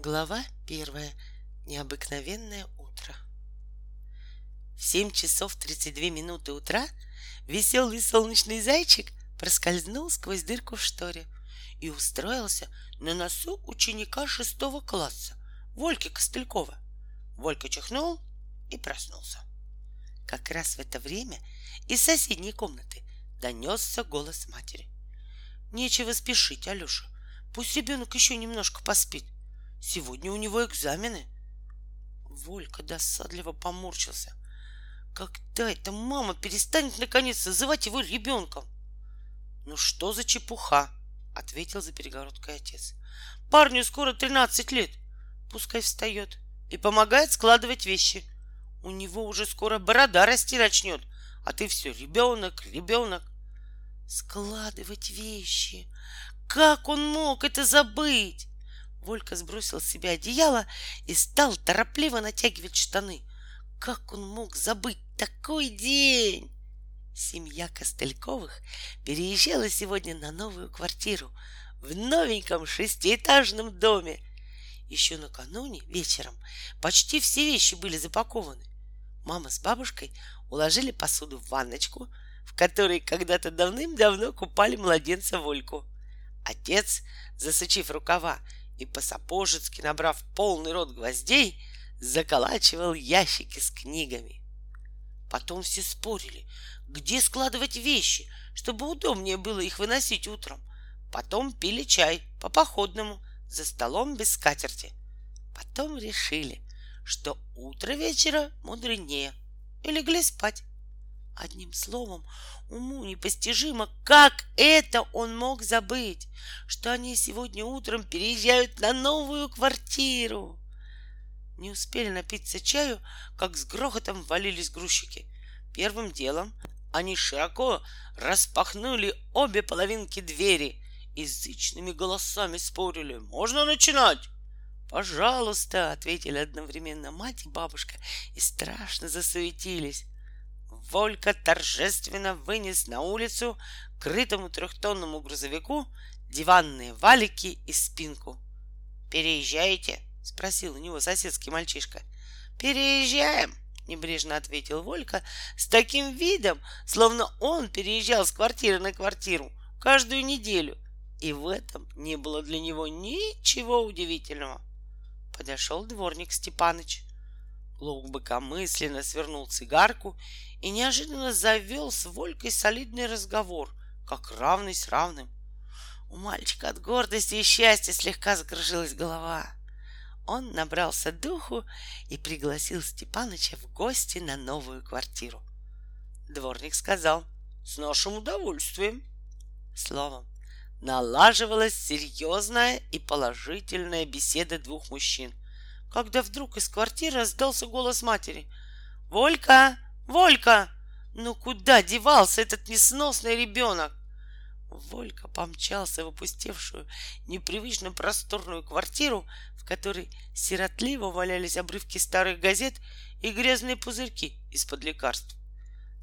Глава первая. Необыкновенное утро. В семь часов тридцать две минуты утра веселый солнечный зайчик проскользнул сквозь дырку в шторе и устроился на носу ученика шестого класса Вольки Костылькова. Волька чихнул и проснулся. Как раз в это время из соседней комнаты донесся голос матери. Нечего спешить, Алеша. Пусть ребенок еще немножко поспит. Сегодня у него экзамены. Волька досадливо поморщился. Когда эта мама перестанет наконец называть его ребенком? Ну что за чепуха? Ответил за перегородкой отец. Парню скоро 13 лет. Пускай встает и помогает складывать вещи. У него уже скоро борода расти начнет, а ты все ребенок, ребенок. Складывать вещи. Как он мог это забыть? Волька сбросил с себя одеяло и стал торопливо натягивать штаны. Как он мог забыть такой день? Семья Костыльковых переезжала сегодня на новую квартиру в новеньком шестиэтажном доме. Еще накануне вечером почти все вещи были запакованы. Мама с бабушкой уложили посуду в ванночку, в которой когда-то давным-давно купали младенца Вольку. Отец, засучив рукава и по-сапожецки, набрав полный рот гвоздей, заколачивал ящики с книгами. Потом все спорили, где складывать вещи, чтобы удобнее было их выносить утром. Потом пили чай по-походному, за столом без скатерти. Потом решили, что утро вечера мудренее, и легли спать. Одним словом, уму непостижимо, как это он мог забыть, что они сегодня утром переезжают на новую квартиру. Не успели напиться чаю, как с грохотом валились грузчики. Первым делом они широко распахнули обе половинки двери и зычными голосами спорили. «Можно начинать?» «Пожалуйста», — ответили одновременно мать и бабушка и страшно засуетились. Волька торжественно вынес на улицу крытому трехтонному грузовику диванные валики и спинку. «Переезжаете?» — спросил у него соседский мальчишка. «Переезжаем!» — небрежно ответил Волька с таким видом, словно он переезжал с квартиры на квартиру каждую неделю. И в этом не было для него ничего удивительного. Подошел дворник Степаныч глубокомысленно свернул цигарку и неожиданно завел с Волькой солидный разговор, как равный с равным. У мальчика от гордости и счастья слегка закружилась голова. Он набрался духу и пригласил Степаныча в гости на новую квартиру. Дворник сказал «С нашим удовольствием». Словом, налаживалась серьезная и положительная беседа двух мужчин — когда вдруг из квартиры раздался голос матери. «Волька! Волька! Ну куда девался этот несносный ребенок?» Волька помчался в опустевшую, непривычно просторную квартиру, в которой сиротливо валялись обрывки старых газет и грязные пузырьки из-под лекарств.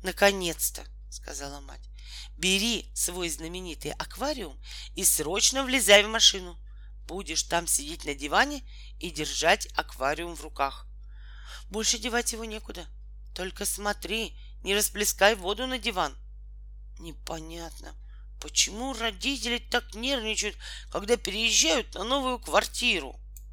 «Наконец-то!» — сказала мать. «Бери свой знаменитый аквариум и срочно влезай в машину. Будешь там сидеть на диване и держать аквариум в руках. Больше девать его некуда. Только смотри, не расплескай воду на диван. Непонятно, почему родители так нервничают, когда переезжают на новую квартиру.